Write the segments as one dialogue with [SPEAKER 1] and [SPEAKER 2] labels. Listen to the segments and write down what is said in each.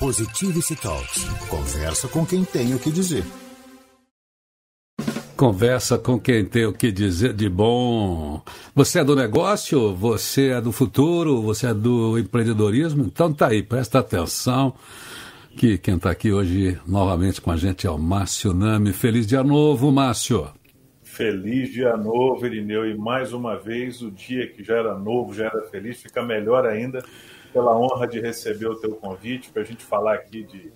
[SPEAKER 1] Positivity Talks. Conversa com quem tem o que dizer.
[SPEAKER 2] Conversa com quem tem o que dizer de bom. Você é do negócio? Você é do futuro? Você é do empreendedorismo? Então tá aí, presta atenção. Que quem está aqui hoje novamente com a gente é o Márcio Nami. Feliz dia novo, Márcio.
[SPEAKER 3] Feliz dia novo, Irineu. E mais uma vez, o dia que já era novo, já era feliz, fica melhor ainda pela honra de receber o teu convite para a gente falar aqui de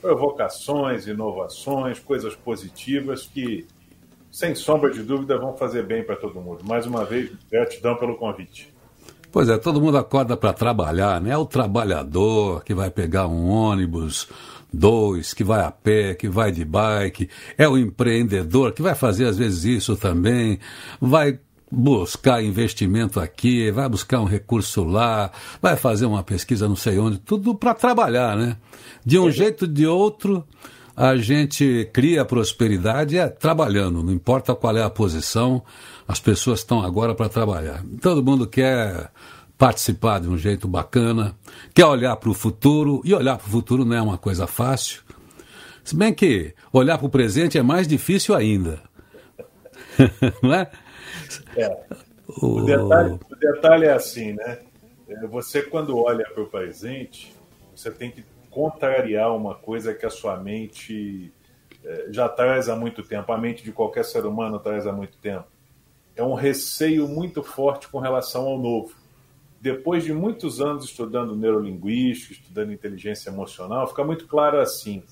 [SPEAKER 3] provocações, inovações, coisas positivas que, sem sombra de dúvida, vão fazer bem para todo mundo. Mais uma vez, gratidão pelo convite.
[SPEAKER 2] Pois é, todo mundo acorda para trabalhar, né? É o trabalhador que vai pegar um ônibus, dois, que vai a pé, que vai de bike, é o empreendedor que vai fazer às vezes isso também, vai buscar investimento aqui, vai buscar um recurso lá, vai fazer uma pesquisa não sei onde, tudo para trabalhar, né? De um é. jeito ou de outro, a gente cria prosperidade é trabalhando, não importa qual é a posição, as pessoas estão agora para trabalhar. Todo mundo quer participar de um jeito bacana, quer olhar para o futuro, e olhar para o futuro não é uma coisa fácil. Se bem que olhar para o presente é mais difícil ainda. não é?
[SPEAKER 3] É. O... O, detalhe, o detalhe é assim, né? É, você, quando olha para o presente, você tem que contrariar uma coisa que a sua mente é, já traz há muito tempo, a mente de qualquer ser humano traz há muito tempo. É um receio muito forte com relação ao novo. Depois de muitos anos estudando neurolinguística, estudando inteligência emocional, fica muito claro assim: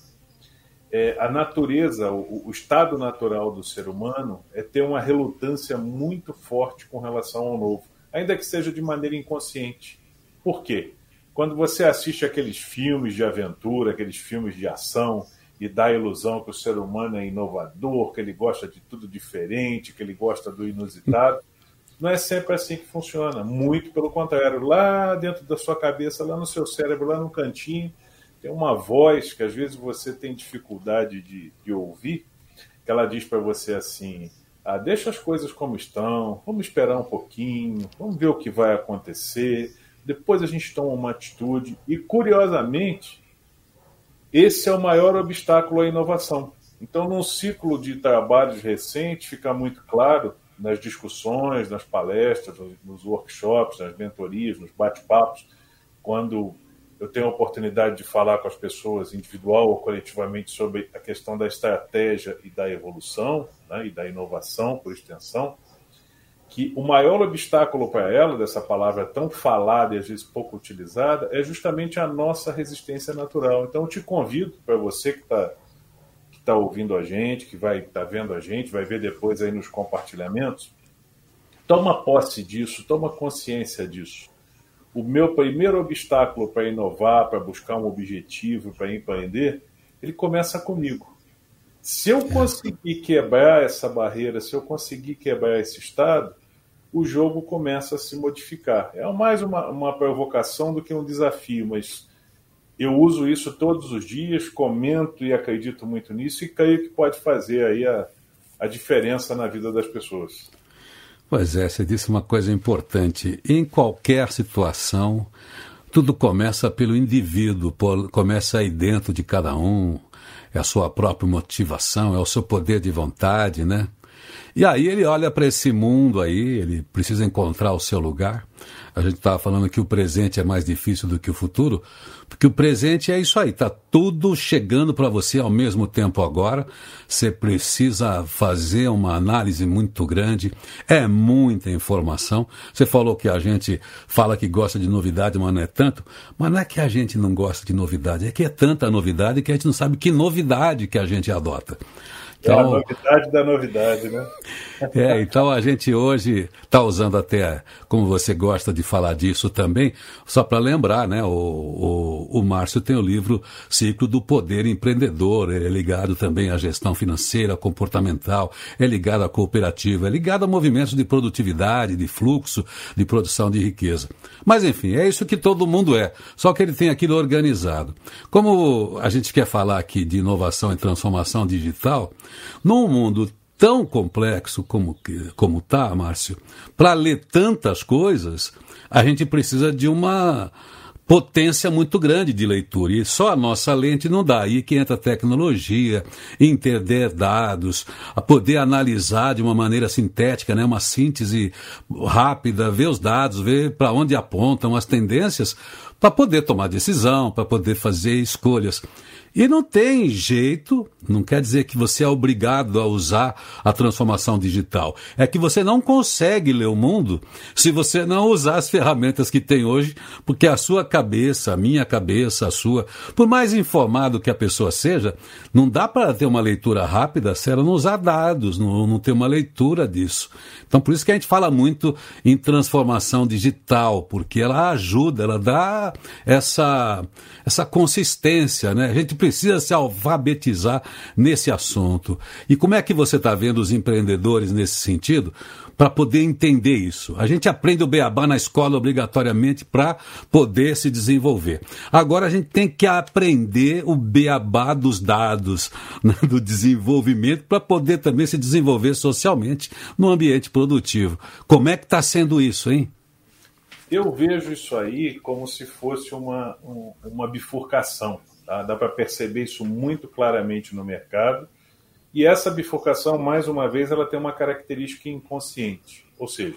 [SPEAKER 3] é, a natureza, o, o, estado natural do ser humano é ter uma relutância muito forte com relação ao novo, ainda que seja de maneira inconsciente. Por quê? Quando você assiste aqueles filmes de aventura, aqueles filmes de ação, e dá a ilusão que o ser humano é inovador, que ele gosta de tudo diferente, que ele gosta do inusitado. Não é sempre assim que funciona. Muito pelo contrário. Lá dentro da sua cabeça, lá no seu cérebro, lá no cantinho, tem uma voz que às vezes você tem dificuldade de, de ouvir, que ela diz para você assim: ah, deixa as coisas como estão, vamos esperar um pouquinho, vamos ver o que vai acontecer, depois a gente toma uma atitude. E curiosamente, esse é o maior obstáculo à inovação. Então, num ciclo de trabalhos recentes, fica muito claro nas discussões, nas palestras, nos workshops, nas mentorias, nos bate-papos, quando eu tenho a oportunidade de falar com as pessoas individual ou coletivamente sobre a questão da estratégia e da evolução, né, e da inovação, por extensão, que o maior obstáculo para ela, dessa palavra tão falada e às vezes pouco utilizada, é justamente a nossa resistência natural. Então, eu te convido, para você que está que tá ouvindo a gente, que vai estar tá vendo a gente, vai ver depois aí nos compartilhamentos, toma posse disso, toma consciência disso o meu primeiro obstáculo para inovar, para buscar um objetivo, para empreender, ele começa comigo. Se eu conseguir quebrar essa barreira, se eu conseguir quebrar esse estado, o jogo começa a se modificar. É mais uma, uma provocação do que um desafio, mas eu uso isso todos os dias, comento e acredito muito nisso e creio que pode fazer aí a, a diferença na vida das pessoas.
[SPEAKER 2] Pois é, você disse uma coisa importante. Em qualquer situação, tudo começa pelo indivíduo, começa aí dentro de cada um, é a sua própria motivação, é o seu poder de vontade, né? E aí ele olha para esse mundo aí, ele precisa encontrar o seu lugar. A gente estava falando que o presente é mais difícil do que o futuro, porque o presente é isso aí, está tudo chegando para você ao mesmo tempo agora. Você precisa fazer uma análise muito grande, é muita informação. Você falou que a gente fala que gosta de novidade, mas não é tanto. Mas não é que a gente não gosta de novidade, é que é tanta novidade que a gente não sabe que novidade que a gente adota.
[SPEAKER 3] Então, é a novidade da novidade, né?
[SPEAKER 2] É, então a gente hoje está usando até, como você gosta de falar disso também, só para lembrar, né? O, o, o Márcio tem o livro Ciclo do Poder Empreendedor, ele é ligado também à gestão financeira, comportamental, é ligado à cooperativa, é ligado a movimentos de produtividade, de fluxo, de produção de riqueza. Mas enfim, é isso que todo mundo é, só que ele tem aquilo organizado. Como a gente quer falar aqui de inovação e transformação digital, num mundo tão complexo como como tá, Márcio, para ler tantas coisas, a gente precisa de uma potência muito grande de leitura. E só a nossa lente não dá. Aí que entra a tecnologia, entender dados, a poder analisar de uma maneira sintética, né? uma síntese rápida, ver os dados, ver para onde apontam as tendências, para poder tomar decisão, para poder fazer escolhas. E não tem jeito, não quer dizer que você é obrigado a usar a transformação digital. É que você não consegue ler o mundo se você não usar as ferramentas que tem hoje, porque a sua cabeça, a minha cabeça, a sua, por mais informado que a pessoa seja, não dá para ter uma leitura rápida se ela não usar dados, não, não ter uma leitura disso. Então, por isso que a gente fala muito em transformação digital, porque ela ajuda, ela dá essa, essa consistência, né? A gente precisa se alfabetizar nesse assunto. E como é que você está vendo os empreendedores nesse sentido? Para poder entender isso. A gente aprende o beabá na escola obrigatoriamente para poder se desenvolver. Agora a gente tem que aprender o beabá dos dados, né, do desenvolvimento, para poder também se desenvolver socialmente no ambiente produtivo. Como é que está sendo isso, hein?
[SPEAKER 3] Eu vejo isso aí como se fosse uma, um, uma bifurcação. Tá? Dá para perceber isso muito claramente no mercado. E essa bifurcação, mais uma vez, ela tem uma característica inconsciente. Ou seja,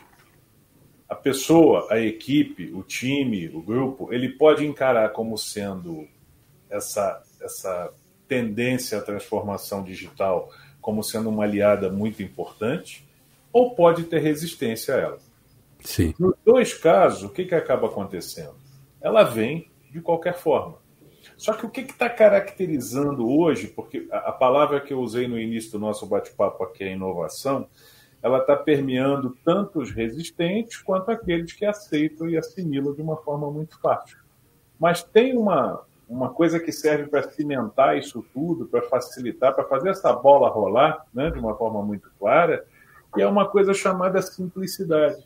[SPEAKER 3] a pessoa, a equipe, o time, o grupo, ele pode encarar como sendo essa, essa tendência à transformação digital como sendo uma aliada muito importante, ou pode ter resistência a ela.
[SPEAKER 2] Sim.
[SPEAKER 3] Nos dois casos, o que, que acaba acontecendo? Ela vem de qualquer forma. Só que o que está caracterizando hoje, porque a, a, palavra que eu usei no início do nosso bate-papo aqui, a inovação, ela está permeando tanto os resistentes quanto aqueles que aceitam e assimilam de uma forma muito fácil. Mas tem uma, uma coisa que serve para cimentar isso tudo, para facilitar, para fazer essa bola rolar né, de uma forma muito clara, e é uma coisa chamada simplicidade.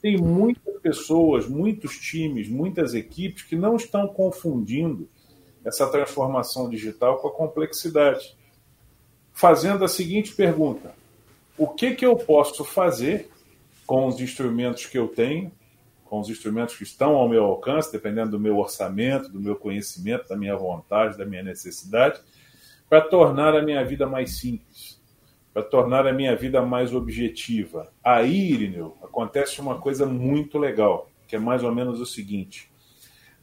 [SPEAKER 3] Tem muitas pessoas, muitos times, muitas equipes que não estão confundindo essa transformação digital com a complexidade. Fazendo a seguinte pergunta: o que, que eu posso fazer com os instrumentos que eu tenho, com os instrumentos que estão ao meu alcance, dependendo do meu orçamento, do meu conhecimento, da minha vontade, da minha necessidade, para tornar a minha vida mais simples, para tornar a minha vida mais objetiva. Aí, Irineu, acontece uma coisa muito legal, que é mais ou menos o seguinte: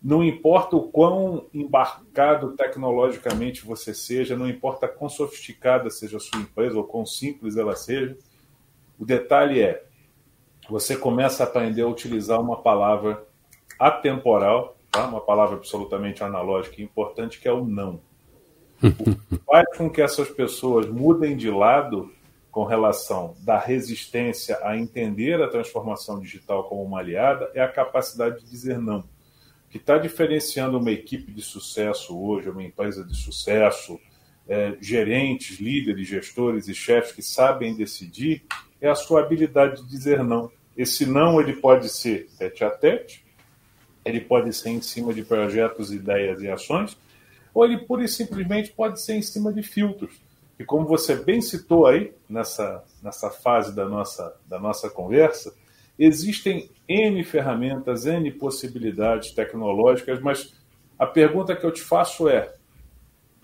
[SPEAKER 3] não importa o quão embarcado tecnologicamente você seja, não importa quão sofisticada seja a sua empresa ou quão simples ela seja, o detalhe é: você começa a aprender a utilizar uma palavra atemporal, tá? uma palavra absolutamente analógica e importante, que é o não. O faz com que essas pessoas mudem de lado com relação da resistência a entender a transformação digital como uma aliada é a capacidade de dizer não que está diferenciando uma equipe de sucesso hoje, uma empresa de sucesso, é, gerentes, líderes, gestores e chefes que sabem decidir, é a sua habilidade de dizer não. Esse não ele pode ser tete a tete, ele pode ser em cima de projetos, ideias e ações, ou ele pura e simplesmente pode ser em cima de filtros. E como você bem citou aí nessa, nessa fase da nossa, da nossa conversa, Existem N ferramentas, N possibilidades tecnológicas, mas a pergunta que eu te faço é: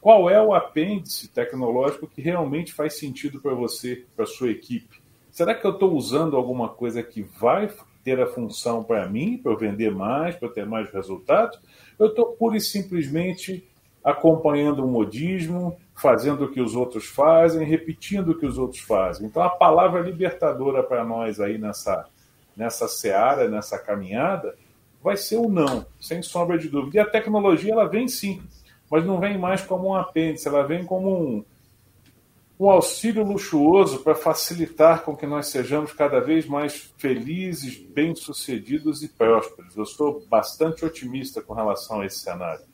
[SPEAKER 3] qual é o apêndice tecnológico que realmente faz sentido para você, para sua equipe? Será que eu estou usando alguma coisa que vai ter a função para mim, para eu vender mais, para ter mais resultados? Eu estou pura e simplesmente acompanhando o modismo, fazendo o que os outros fazem, repetindo o que os outros fazem. Então, a palavra libertadora para nós aí nessa nessa seara, nessa caminhada, vai ser o não, sem sombra de dúvida. E a tecnologia ela vem sim, mas não vem mais como um apêndice, ela vem como um, um auxílio luxuoso para facilitar com que nós sejamos cada vez mais felizes, bem-sucedidos e prósperos. Eu sou bastante otimista com relação a esse cenário.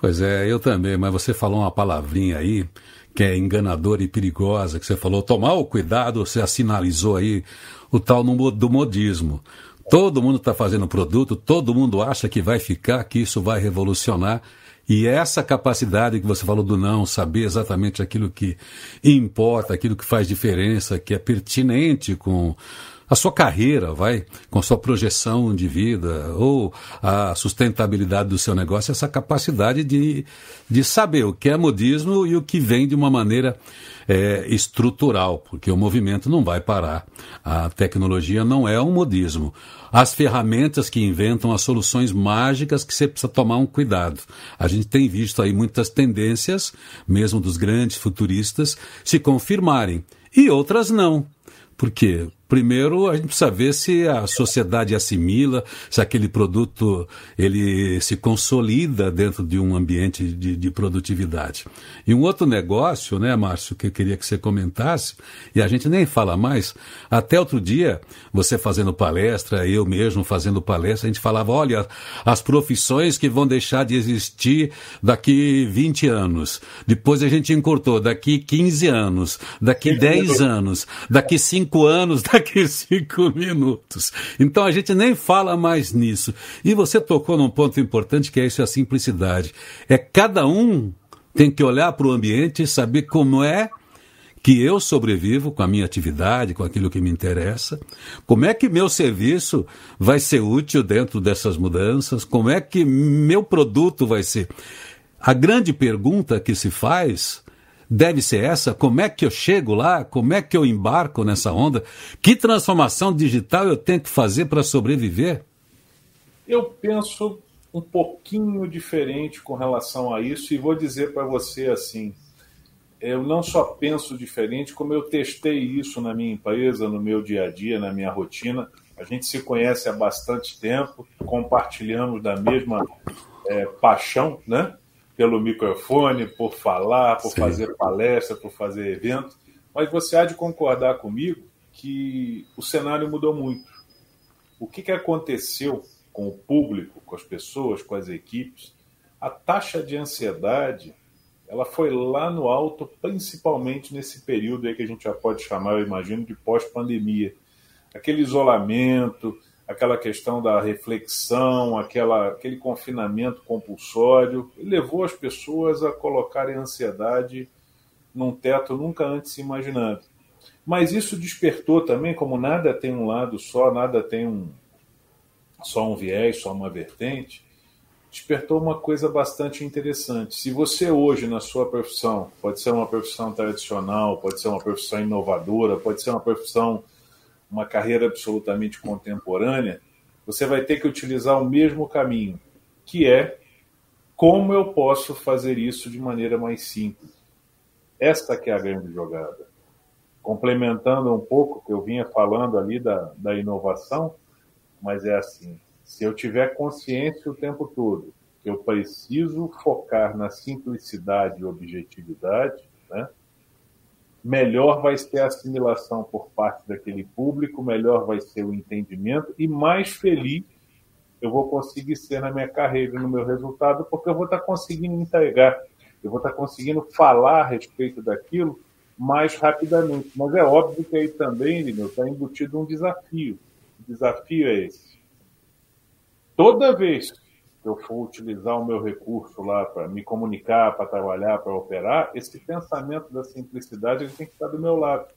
[SPEAKER 2] Pois é, eu também, mas você falou uma palavrinha aí que é enganadora e perigosa, que você falou, tomar o cuidado, você assinalizou aí o tal do modismo. Todo mundo está fazendo produto, todo mundo acha que vai ficar, que isso vai revolucionar. E essa capacidade que você falou do não, saber exatamente aquilo que importa, aquilo que faz diferença, que é pertinente com a sua carreira, vai, com sua projeção de vida ou a sustentabilidade do seu negócio, essa capacidade de, de saber o que é modismo e o que vem de uma maneira é, estrutural, porque o movimento não vai parar. A tecnologia não é um modismo. As ferramentas que inventam as soluções mágicas que você precisa tomar um cuidado. A gente tem visto aí muitas tendências, mesmo dos grandes futuristas, se confirmarem e outras não. Por quê? Primeiro, a gente precisa ver se a sociedade assimila, se aquele produto ele se consolida dentro de um ambiente de, de, produtividade. E um outro negócio, né, Márcio, que eu queria que você comentasse, e a gente nem fala mais, até outro dia, você fazendo palestra, eu mesmo fazendo palestra, a gente falava, olha, as profissões que vão deixar de existir daqui 20 anos. Depois a gente encurtou, daqui 15 anos, daqui 10 anos, daqui 5 anos, daqui daqui cinco minutos. Então a gente nem fala mais nisso. E você tocou num ponto importante que é isso, a simplicidade. É cada um tem que olhar para o ambiente e saber como é que eu sobrevivo com a minha atividade, com aquilo que me interessa, como é que meu serviço vai ser útil dentro dessas mudanças, como é que meu produto vai ser. A grande pergunta que se faz deve ser essa? Como é que eu chego lá? Como é que eu embarco nessa onda? Que transformação digital eu tenho que fazer para sobreviver?
[SPEAKER 3] Eu penso um pouquinho diferente com relação a isso e vou dizer para você assim: eu não só penso diferente, como eu testei isso na minha empresa, no meu dia a dia, na minha rotina. A gente se conhece há bastante tempo, compartilhamos da mesma é, paixão, né? Pelo microfone, por falar, por Sim. fazer palestra, por fazer evento, mas você há de concordar comigo que o cenário mudou muito. O que, que aconteceu com o público, com as pessoas, com as equipes? A taxa de ansiedade ela foi lá no alto, principalmente nesse período aí que a gente já pode chamar, eu imagino, de pós-pandemia. Aquele isolamento, aquela questão da reflexão, aquela, aquele confinamento compulsório, levou as pessoas a colocarem ansiedade num teto nunca antes imaginado. Mas isso despertou também, como nada tem um lado só, nada tem um, só um viés, só uma vertente, despertou uma coisa bastante interessante. Se você hoje na sua profissão, pode ser uma profissão tradicional, pode ser uma profissão inovadora, pode ser uma profissão uma carreira absolutamente contemporânea, você vai ter que utilizar o mesmo caminho, que é como eu posso fazer isso de maneira mais simples. Esta que é a grande jogada. Complementando um pouco o que eu vinha falando ali da, da inovação, mas é assim, se eu tiver consciência o tempo todo que eu preciso focar na simplicidade e objetividade, né? Melhor vai ser a assimilação por parte daquele público, melhor vai ser o entendimento e mais feliz eu vou conseguir ser na minha carreira no meu resultado, porque eu vou estar conseguindo entregar, eu vou estar conseguindo falar a respeito daquilo mais rapidamente. Mas é óbvio que aí também, Lino, está embutido um desafio. O desafio é esse. Toda vez eu for utilizar o meu recurso lá para me comunicar, para trabalhar, para operar, esse pensamento da simplicidade ele tem que estar do meu lado.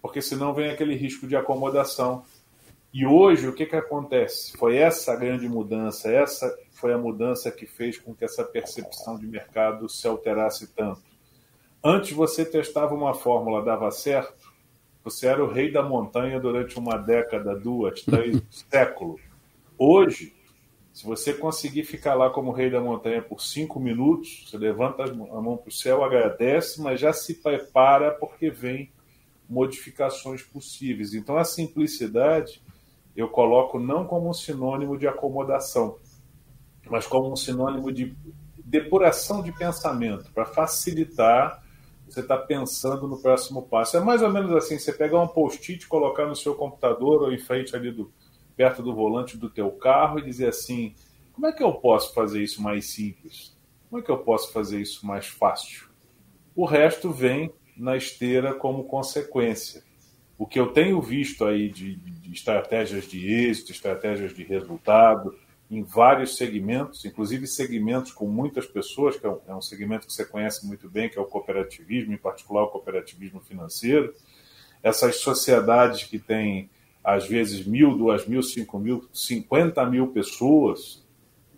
[SPEAKER 3] Porque senão vem aquele risco de acomodação. E hoje, o que, que acontece? Foi essa a grande mudança, essa foi a mudança que fez com que essa percepção de mercado se alterasse tanto. Antes você testava uma fórmula, dava certo, você era o rei da montanha durante uma década, duas, três, século. Hoje, se você conseguir ficar lá como rei da montanha por cinco minutos, você levanta a mão para o céu, agradece, mas já se prepara porque vem modificações possíveis. Então, a simplicidade eu coloco não como um sinônimo de acomodação, mas como um sinônimo de depuração de pensamento, para facilitar você estar tá pensando no próximo passo. É mais ou menos assim: você pegar um post-it, colocar no seu computador ou em frente ali do, perto do volante do teu carro e dizer assim: como é que eu posso fazer isso mais simples? Como é que eu posso fazer isso mais fácil? O resto vem na esteira como consequência. O que eu tenho visto aí de, de estratégias de êxito, estratégias de resultado, em vários segmentos, inclusive segmentos com muitas pessoas, que é um, é um, segmento que você conhece muito bem, que é o cooperativismo, em particular o cooperativismo financeiro. Essas sociedades que têm às vezes mil, duas mil, cinco mil, cinquenta mil pessoas,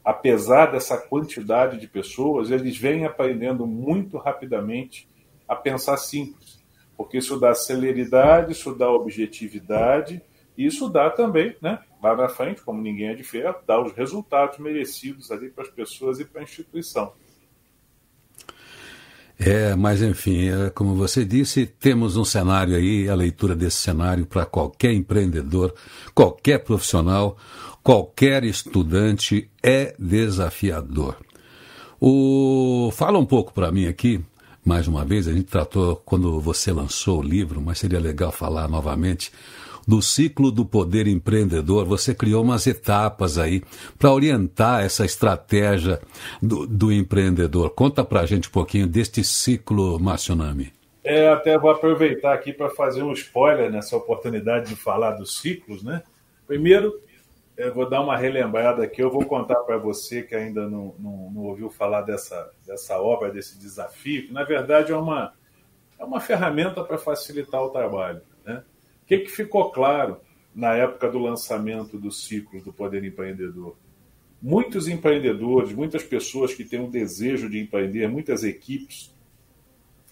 [SPEAKER 3] apesar dessa quantidade de pessoas, eles vêm aprendendo muito rapidamente a pensar simples, porque isso dá celeridade, isso dá objetividade, e isso dá também, né, lá na frente, como ninguém é de ferro, dá os resultados merecidos ali para as pessoas e para a instituição.
[SPEAKER 2] É, mas enfim, é, como você disse, temos um cenário aí, a leitura desse cenário para qualquer empreendedor, qualquer profissional, qualquer estudante é desafiador. O... Fala um pouco para mim aqui, mais uma vez, a gente tratou quando você lançou o livro, mas seria legal falar novamente do ciclo do poder empreendedor. Você criou umas etapas aí para orientar essa estratégia do, do empreendedor. Conta para a gente um pouquinho deste ciclo, Marcionami.
[SPEAKER 3] É, até vou aproveitar aqui para fazer um spoiler nessa oportunidade de falar dos ciclos, né? Primeiro, eu vou dar uma relembrada aqui, eu vou contar para você que ainda não, não, não, ouviu falar dessa, dessa obra, desse desafio, que na verdade é uma, é uma ferramenta para facilitar o trabalho. Né? Que, que ficou claro na época do lançamento do ciclo do Poder Empreendedor? Muitos empreendedores, muitas pessoas que têm um desejo de empreender, muitas equipes,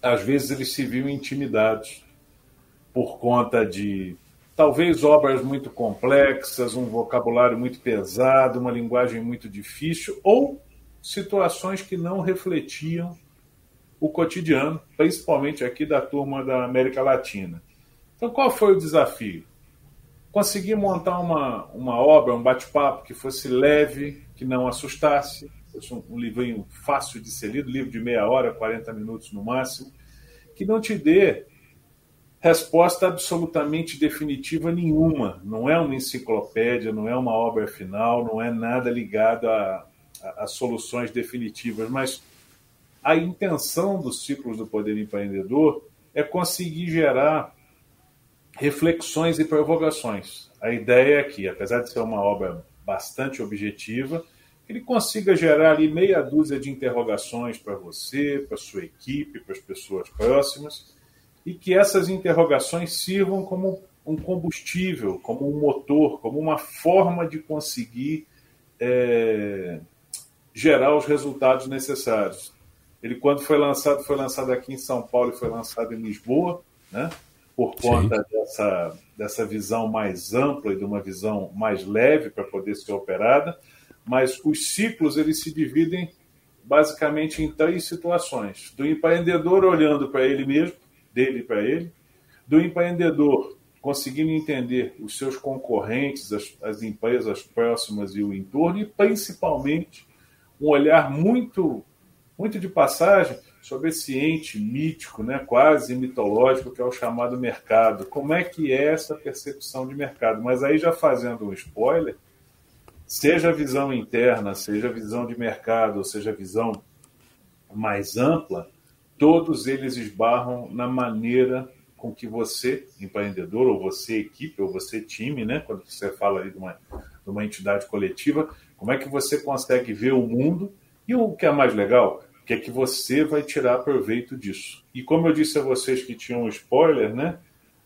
[SPEAKER 3] às vezes eles se viam intimidados por conta de talvez obras muito complexas, um vocabulário muito pesado, uma linguagem muito difícil, ou situações que não refletiam o cotidiano, principalmente aqui da turma da América Latina. Então, qual foi o desafio? Conseguir montar uma, uma obra, um bate-papo que fosse leve, que não assustasse, fosse um, um livrinho fácil de ser lido, livro de meia hora, 40 minutos no máximo, que não te dê resposta absolutamente definitiva nenhuma. Não é uma enciclopédia, não é uma obra final, não é nada ligado a, a, a soluções definitivas, mas a intenção dos ciclos do poder empreendedor é conseguir gerar reflexões e provocações. A ideia é que, apesar de ser uma obra bastante objetiva, ele consiga gerar ali meia dúzia de interrogações para você, para sua equipe, para as pessoas próximas, e que essas interrogações sirvam como um combustível, como um motor, como uma forma de conseguir é, gerar os resultados necessários. Ele, quando foi lançado, foi lançado aqui em São Paulo e foi lançado em Lisboa, né? Por conta dessa, dessa visão mais ampla e de uma visão mais leve para poder ser operada, mas os ciclos eles se dividem basicamente em três situações: do empreendedor olhando para ele mesmo, dele para ele, do empreendedor conseguindo entender os seus concorrentes, as, as empresas próximas e o entorno, e principalmente um olhar muito, muito de passagem sobre esse ente mítico, né, quase mitológico, que é o chamado mercado. Como é que é essa percepção de mercado? Mas aí já fazendo um spoiler, seja a visão interna, seja a visão de mercado, ou seja a visão mais ampla, todos eles esbarram na maneira com que você, empreendedor, ou você, equipe, ou você, time, né? quando você fala ali de uma, de uma entidade coletiva, como é que você consegue ver o mundo e o que é mais legal, que é que você vai tirar proveito disso. E como eu disse a vocês que tinham um spoiler, né?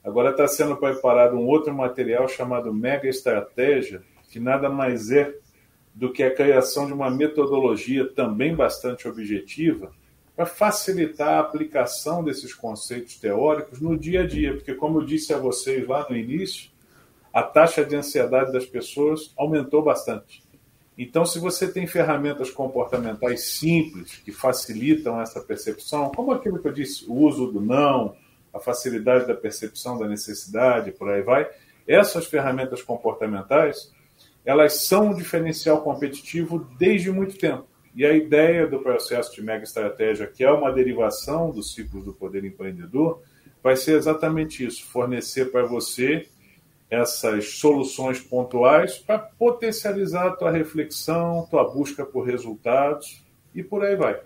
[SPEAKER 3] Agora está sendo preparado um outro material chamado Mega Estratégia, que nada mais é do que a criação de uma metodologia também bastante objetiva para facilitar a aplicação desses conceitos teóricos no dia a dia, porque, como eu disse a vocês lá no início, a taxa de ansiedade das pessoas aumentou bastante. Então, se você tem ferramentas comportamentais simples que facilitam essa percepção, como aquilo que eu disse, o uso do não, a facilidade da percepção da necessidade, por aí vai, essas ferramentas comportamentais, elas são um diferencial competitivo desde muito tempo. E a ideia do processo de mega estratégia, que é uma derivação do ciclo do poder empreendedor, vai ser exatamente isso: fornecer para você essas soluções pontuais para potencializar a tua reflexão, tua busca por resultados e por aí vai.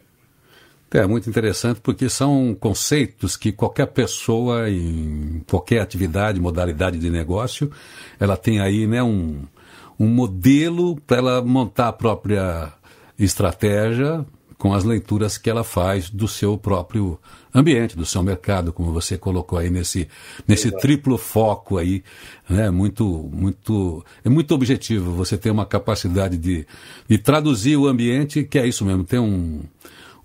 [SPEAKER 2] É muito interessante porque são conceitos que qualquer pessoa em qualquer atividade, modalidade de negócio, ela tem aí né, um, um modelo para ela montar a própria estratégia com as leituras que ela faz do seu próprio ambiente, do seu mercado, como você colocou aí nesse, nesse triplo foco aí, né? Muito, muito, é muito objetivo. Você tem uma capacidade de, de traduzir o ambiente, que é isso mesmo. Tem um,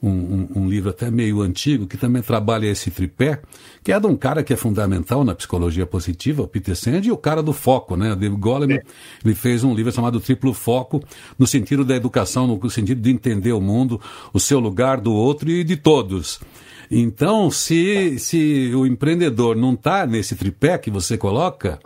[SPEAKER 2] um, um, um, livro até meio antigo que também trabalha esse tripé, que é de um cara que é fundamental na psicologia positiva, o Peter Sand, e o cara do foco, né? O David Goleman, é. ele fez um livro chamado Triplo Foco, no sentido da educação, no sentido de entender o mundo, o seu lugar do outro e de todos. Então, se, se o empreendedor não está nesse tripé que você coloca,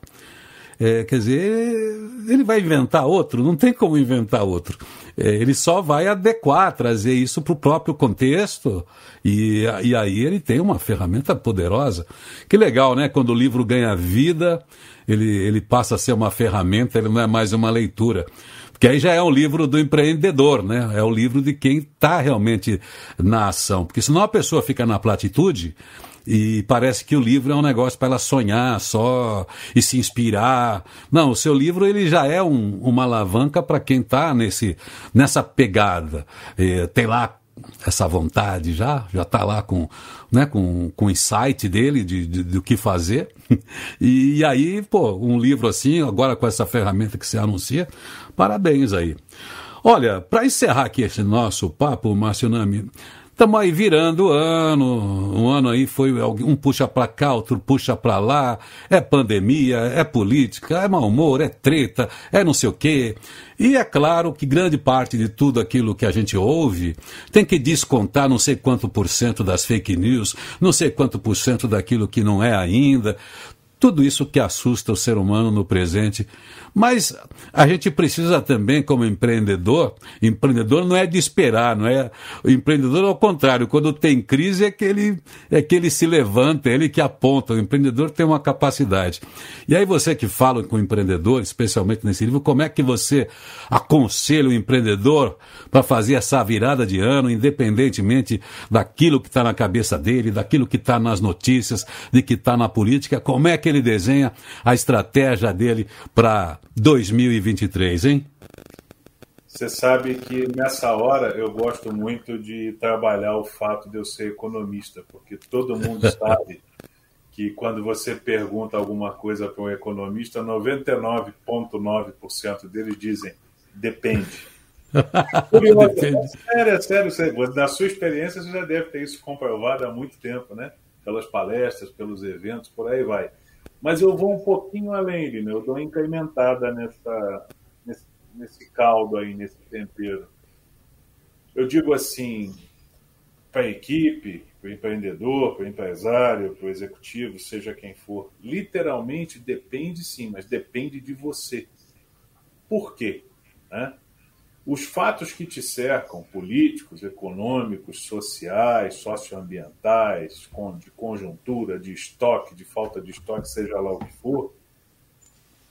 [SPEAKER 2] é, quer dizer, ele vai inventar outro, não tem como inventar outro. É, ele só vai adequar, trazer isso para o próprio contexto, e, e aí ele tem uma ferramenta poderosa. Que legal, né? Quando o livro ganha vida, ele, ele passa a ser uma ferramenta, ele não é mais uma leitura. Porque aí já é o livro do empreendedor, né? É o livro de quem está realmente na ação. Porque senão a pessoa fica na platitude e parece que o livro é um negócio para ela sonhar só e se inspirar. Não, o seu livro ele já é um, uma alavanca para quem está nessa pegada. É, tem lá essa vontade já, já está lá com, né, com, com o insight dele de, de, do que fazer. E, e, aí, pô, um livro assim, agora com essa ferramenta que você anuncia, parabéns aí. Olha, para encerrar aqui esse nosso papo, Márcio Nami, Estamos aí virando o ano, um ano aí foi um puxa para cá, outro puxa para lá, é pandemia, é política, é mau humor, é treta, é não sei o quê. E é claro que grande parte de tudo aquilo que a gente ouve tem que descontar não sei quanto por cento das fake news, não sei quanto por cento daquilo que não é ainda. Tudo isso que assusta o ser humano no presente. Mas a gente precisa também, como empreendedor, empreendedor não é de esperar, não é. O empreendedor, ao contrário, quando tem crise é que ele, é que ele se levanta, é ele que aponta. O empreendedor tem uma capacidade. E aí você que fala com o empreendedor, especialmente nesse livro, como é que você aconselha o empreendedor para fazer essa virada de ano, independentemente daquilo que está na cabeça dele, daquilo que está nas notícias, de que está na política, como é que ele desenha a estratégia dele para 2023, hein?
[SPEAKER 3] Você sabe que nessa hora eu gosto muito de trabalhar o fato de eu ser economista, porque todo mundo sabe que quando você pergunta alguma coisa para um economista, 99,9% deles dizem depende. Curioso, depende. É sério, sério. Na sua experiência, você já deve ter isso comprovado há muito tempo, né? Pelas palestras, pelos eventos, por aí vai. Mas eu vou um pouquinho além, né? eu dou incrementada nessa, nesse, nesse caldo aí, nesse tempero. Eu digo assim, para a equipe, para o empreendedor, para o empresário, para o executivo, seja quem for, literalmente depende sim, mas depende de você. Por quê? Né? Os fatos que te cercam, políticos, econômicos, sociais, socioambientais, de conjuntura, de estoque, de falta de estoque, seja lá o que for,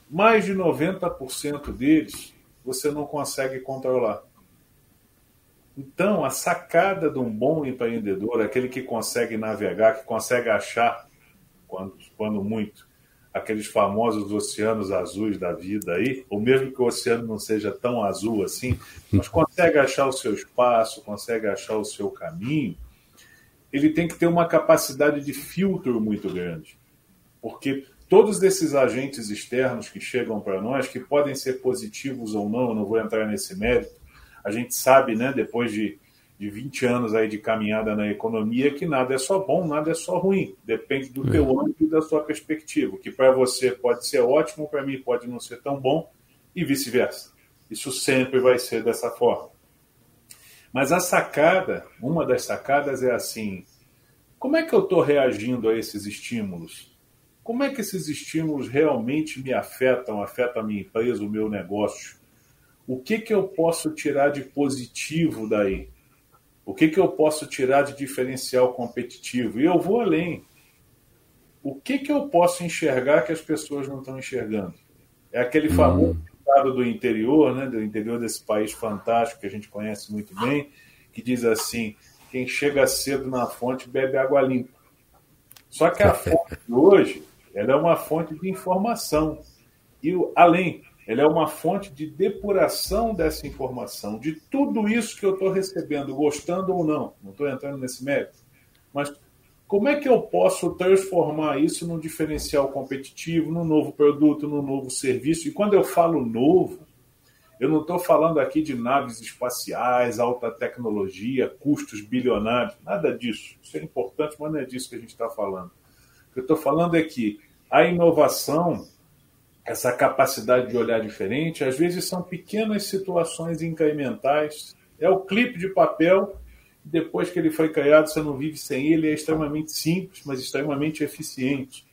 [SPEAKER 3] mais de 90% deles você não consegue controlar. Então, a sacada de um bom empreendedor, aquele que consegue navegar, que consegue achar, quando, quando muito, aqueles famosos oceanos azuis da vida aí, ou mesmo que o oceano não seja tão azul assim, mas consegue achar o seu espaço, consegue achar o seu caminho, ele tem que ter uma capacidade de filtro muito grande. Porque todos esses agentes externos que chegam para nós, que podem ser positivos ou não, não vou entrar nesse mérito, a gente sabe, né, depois de de 20 anos aí de caminhada na economia que nada é só bom, nada é só ruim. Depende do é. teu âmbito e da sua perspectiva. O que para você pode ser ótimo, para mim pode não ser tão bom e vice-versa. Isso sempre vai ser dessa forma. Mas a sacada, uma das sacadas é assim: como é que eu estou reagindo a esses estímulos? Como é que esses estímulos realmente me afetam, afetam a minha empresa, o meu negócio? O que, que eu posso tirar de positivo daí? O que, que eu posso tirar de diferencial competitivo? E eu vou além. O que, que eu posso enxergar que as pessoas não estão enxergando? É aquele hum. famoso estado do interior, né, do interior desse país fantástico que a gente conhece muito bem, que diz assim: quem chega cedo na fonte bebe água limpa. Só que a fonte de hoje ela é uma fonte de informação. E além, Ele é uma fonte de depuração dessa informação, de tudo isso que eu estou recebendo, gostando ou não. Não estou entrando nesse mérito. Mas como é que eu posso transformar isso num diferencial competitivo, num novo produto, num novo serviço? E quando eu falo novo, eu não estou falando aqui de naves espaciais, alta tecnologia, custos bilionários, nada disso. Isso é importante, mas não é disso que a gente está falando. O que eu estou falando é que a inovação, essa capacidade de olhar diferente, às vezes são pequenas situações incrementais. É o clipe de papel depois que ele foi criado, você não vive sem ele, é extremamente simples, mas extremamente eficiente.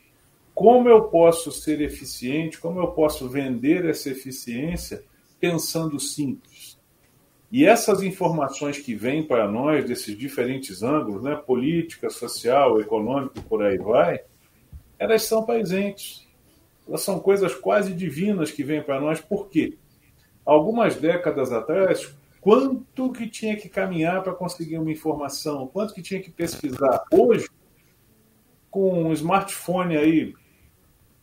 [SPEAKER 3] Como eu posso ser eficiente? Como eu posso vender essa eficiência pensando simples? E essas informações que vêm para nós desses diferentes ângulos, né, política, social, econômico, por aí vai, elas são presentes. Elas são coisas quase divinas que vêm para nós. Por quê? Algumas décadas atrás, quanto que tinha que caminhar para conseguir uma informação, quanto que tinha que pesquisar. Hoje, com um smartphone aí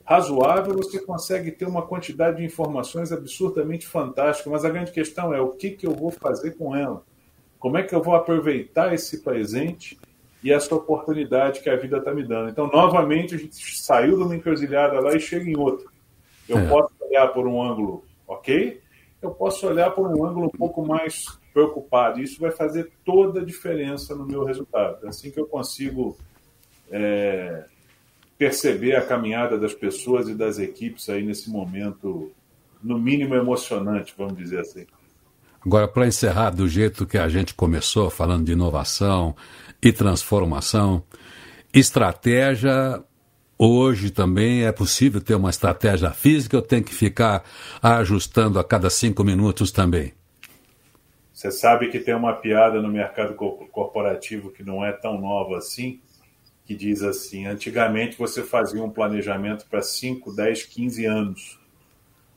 [SPEAKER 3] razoável, você consegue ter uma quantidade de informações absurdamente fantástica, mas a grande questão é o que, que eu vou fazer com ela? Como é que eu vou aproveitar esse presente e essa oportunidade que a vida está me dando? Então, novamente, a gente saiu de uma encruzilhada lá e chega em outra. Eu é. posso olhar por um ângulo, ok? eu posso olhar por um ângulo um pouco mais preocupado. Isso vai fazer toda a diferença no meu resultado. É assim que eu consigo é, perceber a caminhada das pessoas e das equipes aí nesse momento, no mínimo emocionante, vamos dizer assim.
[SPEAKER 2] Agora, para encerrar do jeito que a gente começou, falando de inovação e transformação, estratégia Hoje também é possível ter uma estratégia física ou tem que ficar ajustando a cada cinco minutos também?
[SPEAKER 3] Você sabe que tem uma piada no mercado corporativo que não é tão nova assim, que diz assim: antigamente você fazia um planejamento para 5, 10, 15 anos.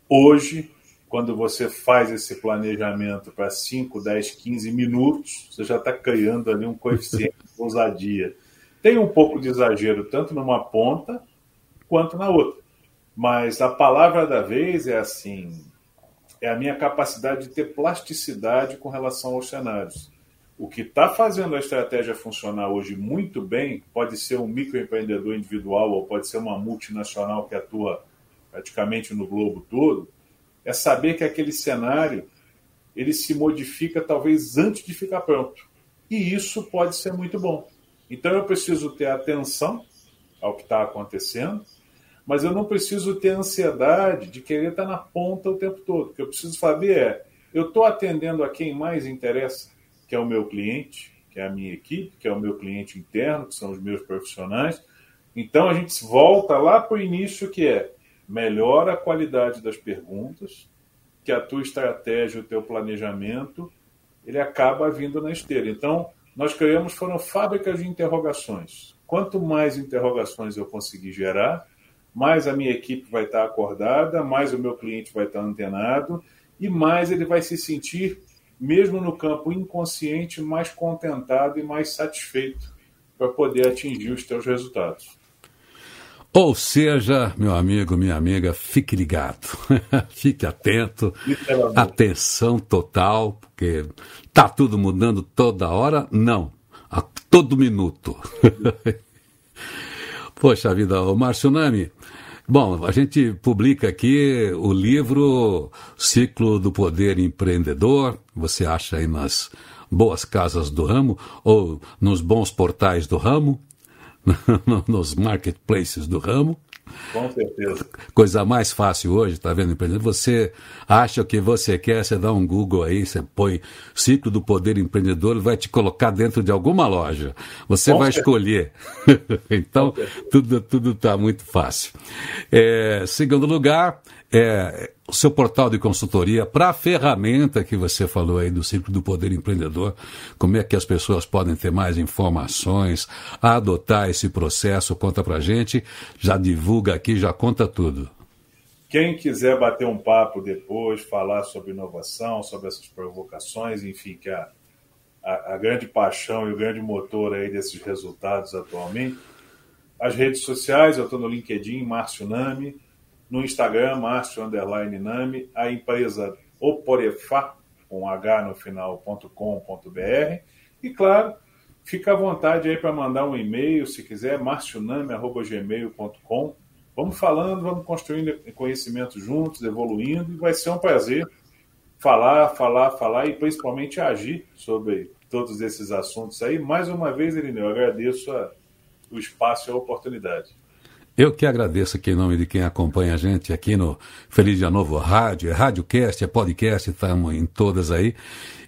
[SPEAKER 3] Hoje, quando você faz esse planejamento para 5, 10, 15 minutos, você já está criando ali um coeficiente de ousadia. Tem um pouco de exagero tanto numa ponta quanto na outra. Mas a palavra da vez é assim: é a minha capacidade de ter plasticidade com relação aos cenários. O que está fazendo a estratégia funcionar hoje muito bem pode ser um microempreendedor individual ou pode ser uma multinacional que atua praticamente no globo todo, é saber que aquele cenário ele se modifica talvez antes de ficar pronto. E isso pode ser muito bom. Então eu preciso ter atenção ao que está acontecendo, mas eu não preciso ter ansiedade de querer estar na ponta o tempo todo. O que eu preciso saber é: eu estou atendendo a quem mais interessa, que é o meu cliente, que é a minha equipe, que é o meu cliente interno, que são os meus profissionais. Então a gente volta lá para o início, que é melhora a qualidade das perguntas, que a tua estratégia, o teu planejamento, ele acaba vindo na esteira. Então, nós criamos foram fábricas de interrogações. Quanto mais interrogações eu conseguir gerar, mais a minha equipe vai estar acordada, mais o meu cliente vai estar antenado e mais ele vai se sentir, mesmo no campo inconsciente, mais contentado e mais satisfeito para poder atingir os teus resultados.
[SPEAKER 2] Ou seja, meu amigo, minha amiga, fique ligado, fique atento, atenção total, porque tá tudo mudando toda hora? Não, a todo minuto. Poxa vida, o Márcio Nami, bom, a gente publica aqui o livro Ciclo do Poder Empreendedor, você acha aí nas boas casas do ramo ou nos bons portais do ramo, nos marketplaces do ramo.
[SPEAKER 3] Com certeza.
[SPEAKER 2] Coisa mais fácil hoje, tá vendo, empreendedor? Você acha o que você quer, você dá um Google aí, você põe ciclo do poder empreendedor, ele vai te colocar dentro de alguma loja. Você Com vai certeza. escolher. então, tudo tudo está muito fácil. É, segundo lugar, é, o seu portal de consultoria para a ferramenta que você falou aí do Círculo do Poder Empreendedor, como é que as pessoas podem ter mais informações, adotar esse processo, conta para gente, já divulga aqui, já conta tudo.
[SPEAKER 3] Quem quiser bater um papo depois, falar sobre inovação, sobre essas provocações, enfim, que a, a, a grande paixão e o grande motor aí desses resultados atualmente, as redes sociais, eu estou no LinkedIn, Márcio Nami, no Instagram, Márcio Underline Nami, a empresa Oporefá, com H no final.com.br. E claro, fica à vontade aí para mandar um e-mail, se quiser, marcioname.gmail.com. Vamos falando, vamos construindo conhecimento juntos, evoluindo, e vai ser um prazer falar, falar, falar e principalmente agir sobre todos esses assuntos aí. Mais uma vez, Irineu, agradeço a, o espaço e a oportunidade.
[SPEAKER 2] Eu que agradeço aqui em nome de quem acompanha a gente aqui no Feliz Dia Novo Rádio, é Radiocast, é podcast, estamos em todas aí.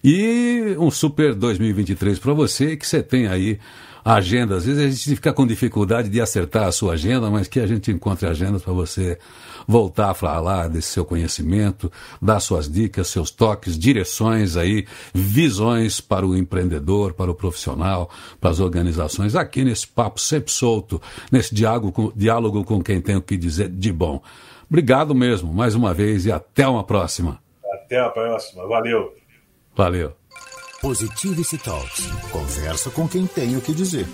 [SPEAKER 2] E um super 2023 para você, que você tem aí agenda. Às vezes a gente fica com dificuldade de acertar a sua agenda, mas que a gente encontre agendas para você voltar a falar desse seu conhecimento, dar suas dicas, seus toques, direções aí, visões para o empreendedor, para o profissional, para as organizações, aqui nesse papo sempre solto, nesse diálogo com, diálogo com quem tem o que dizer de bom. Obrigado mesmo, mais uma vez, e até uma próxima.
[SPEAKER 3] Até a próxima. Valeu.
[SPEAKER 2] Valeu.
[SPEAKER 1] Positivity Talks. Conversa com quem tem o que dizer.